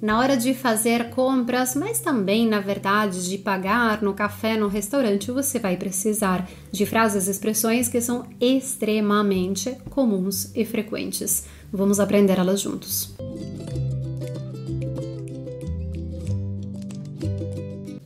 Na hora de fazer compras, mas também, na verdade, de pagar no café, no restaurante, você vai precisar de frases e expressões que são extremamente comuns e frequentes. Vamos aprender elas juntos.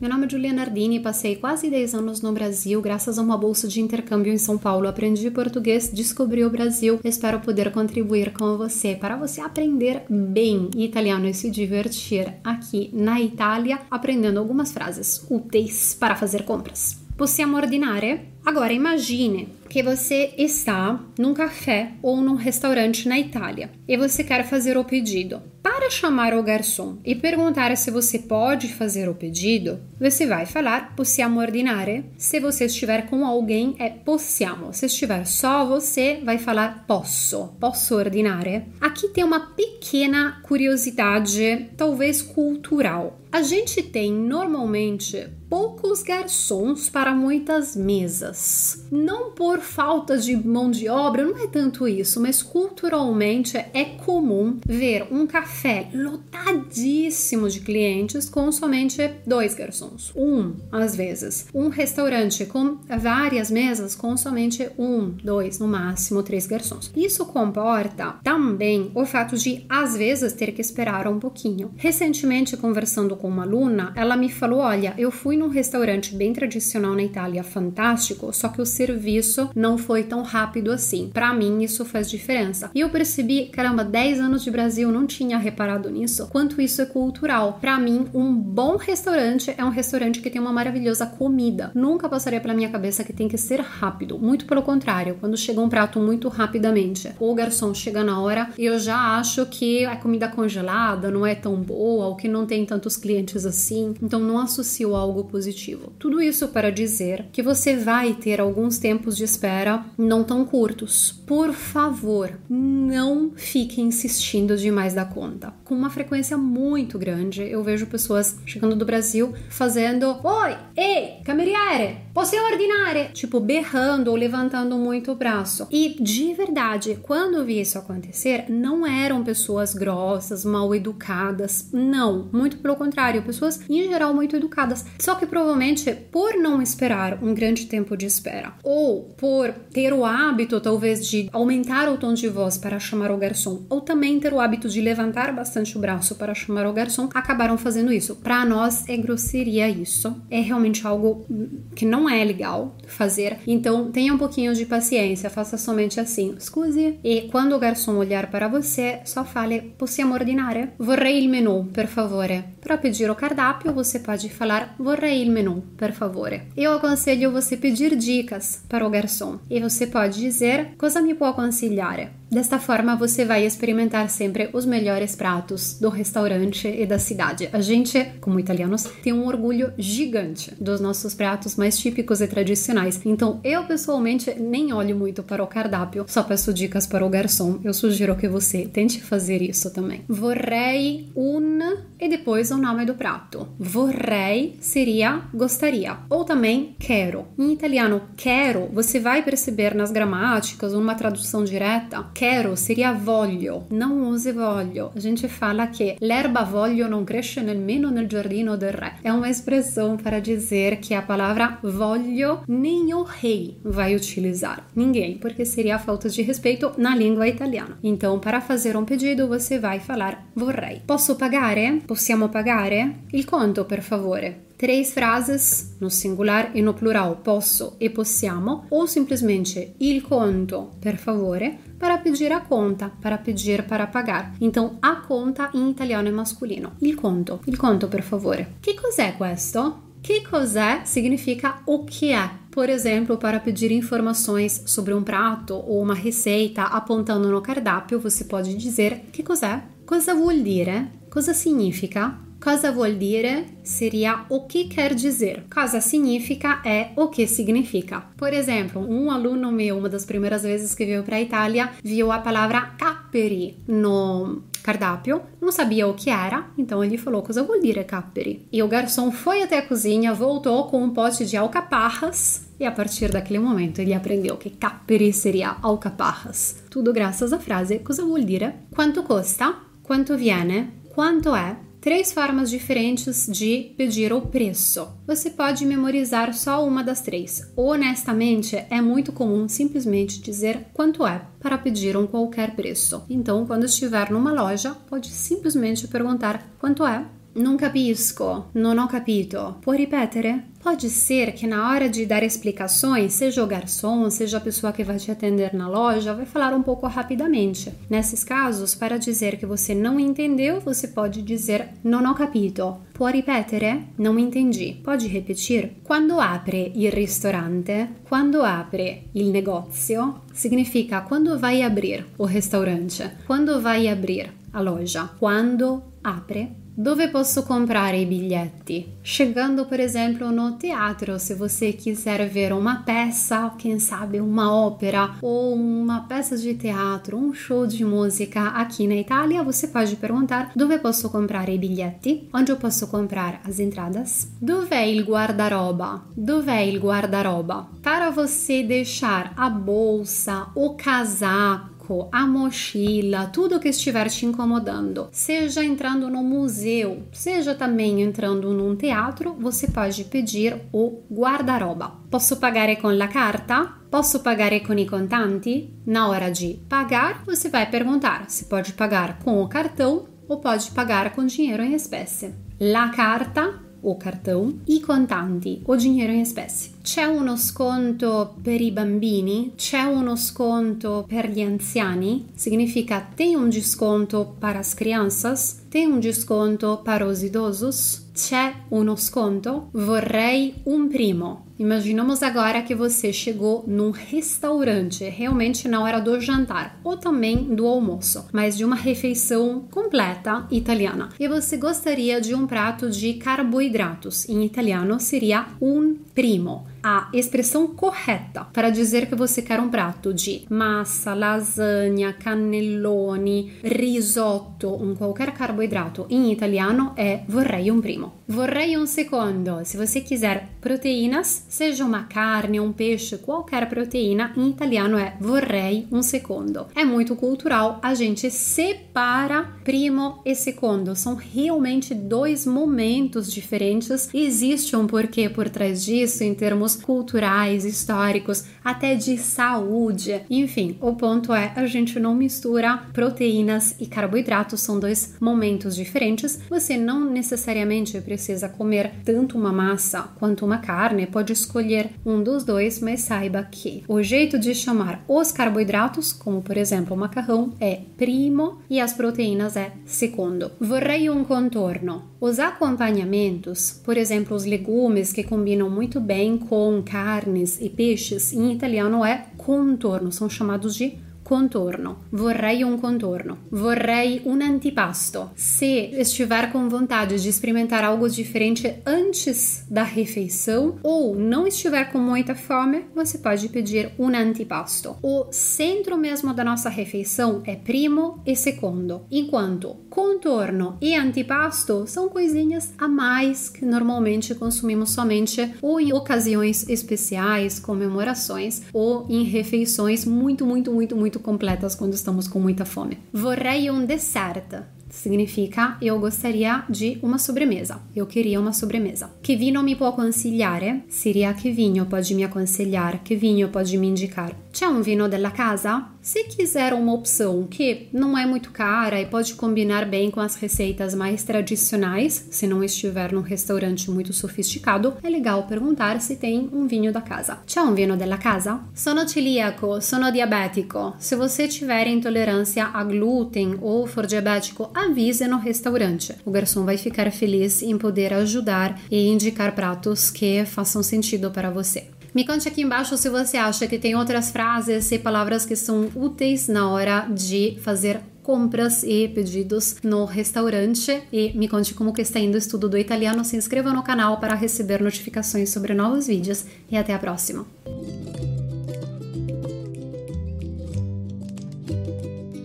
Meu nome é Juliana Nardini, passei quase 10 anos no Brasil graças a uma bolsa de intercâmbio em São Paulo. Aprendi português, descobri o Brasil. Espero poder contribuir com você para você aprender bem italiano e se divertir aqui na Itália, aprendendo algumas frases úteis para fazer compras. Possiamo ordinare? Agora imagine que você está num café ou num restaurante na Itália e você quer fazer o pedido. Para chamar o garçom e perguntar se você pode fazer o pedido, você vai falar possiamo ordinare. Se você estiver com alguém, é possiamo. Se estiver só você, vai falar posso. Posso ordinare? Aqui tem uma pequena curiosidade, talvez cultural. A gente tem normalmente poucos garçons para muitas mesas. Não por falta de mão de obra, não é tanto isso, mas culturalmente é comum ver um café lotadíssimo de clientes com somente dois garçons. Um, às vezes. Um restaurante com várias mesas com somente um, dois, no máximo três garçons. Isso comporta também o fato de, às vezes, ter que esperar um pouquinho. Recentemente, conversando com uma aluna, ela me falou: Olha, eu fui num restaurante bem tradicional na Itália, fantástico, só que o serviço não foi tão rápido assim. Para mim, isso faz diferença. E eu percebi, caramba, 10 anos de Brasil, não tinha reparado nisso, quanto isso é cultural. Para mim, um bom restaurante é um restaurante que tem uma maravilhosa comida. Nunca passaria pela minha cabeça que tem que ser rápido. Muito pelo contrário, quando chega um prato muito rapidamente, ou o garçom chega na hora, eu já acho que a comida congelada não é tão boa, ou que não tem tantos clientes assim, então não associo algo positivo. Tudo isso para dizer que você vai ter alguns tempos de espera não tão curtos. Por favor, não fique insistindo demais da conta. Com uma frequência muito grande, eu vejo pessoas chegando do Brasil fazendo Oi, ei, cameriere, posso ordinare? Tipo, berrando ou levantando muito o braço. E de verdade, quando eu vi isso acontecer, não eram pessoas grossas, mal educadas. Não, muito pelo contrário, pessoas em geral muito educadas. Só que provavelmente por não esperar um grande tempo de espera ou por ter o hábito talvez de aumentar o tom de voz para chamar o garçom ou também ter o hábito de levantar bastante o braço para chamar o garçom, acabaram fazendo isso. Para nós é grosseria isso. É realmente algo que não é legal fazer. Então tenha um pouquinho de paciência, faça somente assim. Scusi. E quando o garçom olhar para você, só fale: "Possiamo ordinare? Vorrei il menù, per favore". Para pedir o cardápio, você pode falar: "Vorrei il menù, per favore". Eu aconselho você pedir dicas para o garçom. E você pode dizer: "Cosa mi può consigliare?". Desta forma, você vai experimentar sempre os melhores pratos do restaurante e da cidade. A gente, como italianos, tem um orgulho gigante dos nossos pratos mais típicos e tradicionais. Então, eu pessoalmente nem olho muito para o cardápio, só peço dicas para o garçom. Eu sugiro que você tente fazer isso também. Vorrei un e depois o nome do prato. Vorrei seria gostaria, ou também quero. Em italiano, quero, você vai perceber nas gramáticas, numa tradução direta, quero seria voglio, não use voglio. A gente fala que l'erba voglio non cresce nemmeno nel giardino del re. É uma expressão para dizer que a palavra voglio nem o rei vai utilizar. Ninguém, porque seria falta de respeito na língua italiana. Então, para fazer um pedido, você vai falar vorrei. Posso pagare? Possiamo pagare? Il conto, per favore três frases no singular e no plural posso e possiamo ou simplesmente il conto per favore para pedir a conta, para pedir para pagar. Então a conta em italiano é masculino. Il conto, il conto per favore. Che cos'è questo? Que cos'è significa o que é. Por exemplo, para pedir informações sobre um prato ou uma receita apontando no cardápio, você pode dizer que cos'è? Cosa vuol dire? Cosa significa? Cosa vuol dire seria o que quer dizer. Cosa significa é o que significa. Por exemplo, um aluno meu, uma das primeiras vezes que veio para a Itália, viu a palavra capperi no cardápio, não sabia o que era, então ele falou: Cosa vuol dire capperi? E o garçom foi até a cozinha, voltou com um pote de alcaparras. E a partir daquele momento ele aprendeu que capperi seria alcaparras. Tudo graças à frase cosa vuol dire? Quanto costa? Quanto viene? Quanto é? Três formas diferentes de pedir o preço. Você pode memorizar só uma das três. Honestamente, é muito comum simplesmente dizer quanto é para pedir um qualquer preço. Então, quando estiver numa loja, pode simplesmente perguntar quanto é Non capisco, non ho capito. Può ripetere? Pode ser que na hora de dar explicações, seja o garçom, seja a pessoa que vai te atender na loja, vai falar um pouco rapidamente. Nesses casos, para dizer que você não entendeu, você pode dizer non ho capito. Può ripetere? Non entendi. Pode repetir? Quando apre il ristorante, quando apre il negozio, significa quando vai abrir o restaurante, quando vai abrir a loja, quando apre Dove posso comprare i biglietti? Chegando, por exemplo, no teatro, se você quiser ver uma peça, quem sabe uma ópera ou uma peça de teatro, um show de música aqui na Itália, você pode perguntar dove posso comprare i biglietti? Onde eu posso comprar as entradas? Dov'è il guardaroba? Dov'è il guardaroba? Para você deixar a bolsa, o casaco, saco, a mochila, tudo que estiver te incomodando, seja entrando no museu, seja também entrando num teatro, você pode pedir o guarda-roupa. Posso pagare com la carta? Posso pagare com i contanti? Na hora de pagar, você vai perguntar se pode pagar com o cartão ou pode pagar com dinheiro em espécie. La carta o cartão, i contanti o dinheiro em espécie. C'è uno sconto per i bambini? C'è uno sconto per gli anziani? Significa tem um desconto para as crianças? Tem um desconto para os idosos? C'è uno sconto? Vorrei un primo. Imaginamos agora que você chegou num restaurante, realmente na hora do jantar ou também do almoço, mas de uma refeição completa italiana. E você gostaria de um prato de carboidratos. Em italiano seria un primo a expressão correta para dizer que você quer um prato de massa, lasanha, cannelloni, risotto, um qualquer carboidrato em italiano é vorrei un primo. Vorrei un secondo. Se você quiser proteínas, seja uma carne, um peixe, qualquer proteína, em italiano é vorrei un secondo. É muito cultural, a gente separa primo e secondo. São realmente dois momentos diferentes. Existe um porquê por trás disso em termos culturais, históricos, até de saúde. Enfim, o ponto é a gente não mistura proteínas e carboidratos, são dois momentos diferentes. Você não necessariamente precisa comer tanto uma massa quanto uma carne, pode escolher um dos dois, mas saiba que o jeito de chamar os carboidratos, como por exemplo o macarrão, é primo e as proteínas é secondo. Vorrei um contorno. Os acompanhamentos, por exemplo, os legumes que combinam muito bem com com carnes e peixes, em italiano é contorno, são chamados de Contorno. Vorrei um contorno. Vorrei um antipasto. Se estiver com vontade de experimentar algo diferente antes da refeição ou não estiver com muita fome, você pode pedir um antipasto. O centro mesmo da nossa refeição é primo e segundo, enquanto contorno e antipasto são coisinhas a mais que normalmente consumimos somente ou em ocasiões especiais, comemorações ou em refeições muito, muito, muito, muito muito completas quando estamos com muita fome. Vorrei um dessert. Significa eu gostaria de uma sobremesa. Eu queria uma sobremesa. Que vinho me può consigliare? Seria que vinho pode me aconselhar? Que vinho pode me indicar? C'è um vinho della casa? Se quiser uma opção que não é muito cara e pode combinar bem com as receitas mais tradicionais, se não estiver num restaurante muito sofisticado, é legal perguntar se tem um vinho da casa. C'è um vinho della casa? Sono celíaco, sono diabético. Se você tiver intolerância a glúten ou for diabético, avise no restaurante. O garçom vai ficar feliz em poder ajudar e indicar pratos que façam sentido para você. Me conte aqui embaixo se você acha que tem outras frases e palavras que são úteis na hora de fazer compras e pedidos no restaurante e me conte como que está indo o estudo do italiano. Se inscreva no canal para receber notificações sobre novos vídeos e até a próxima.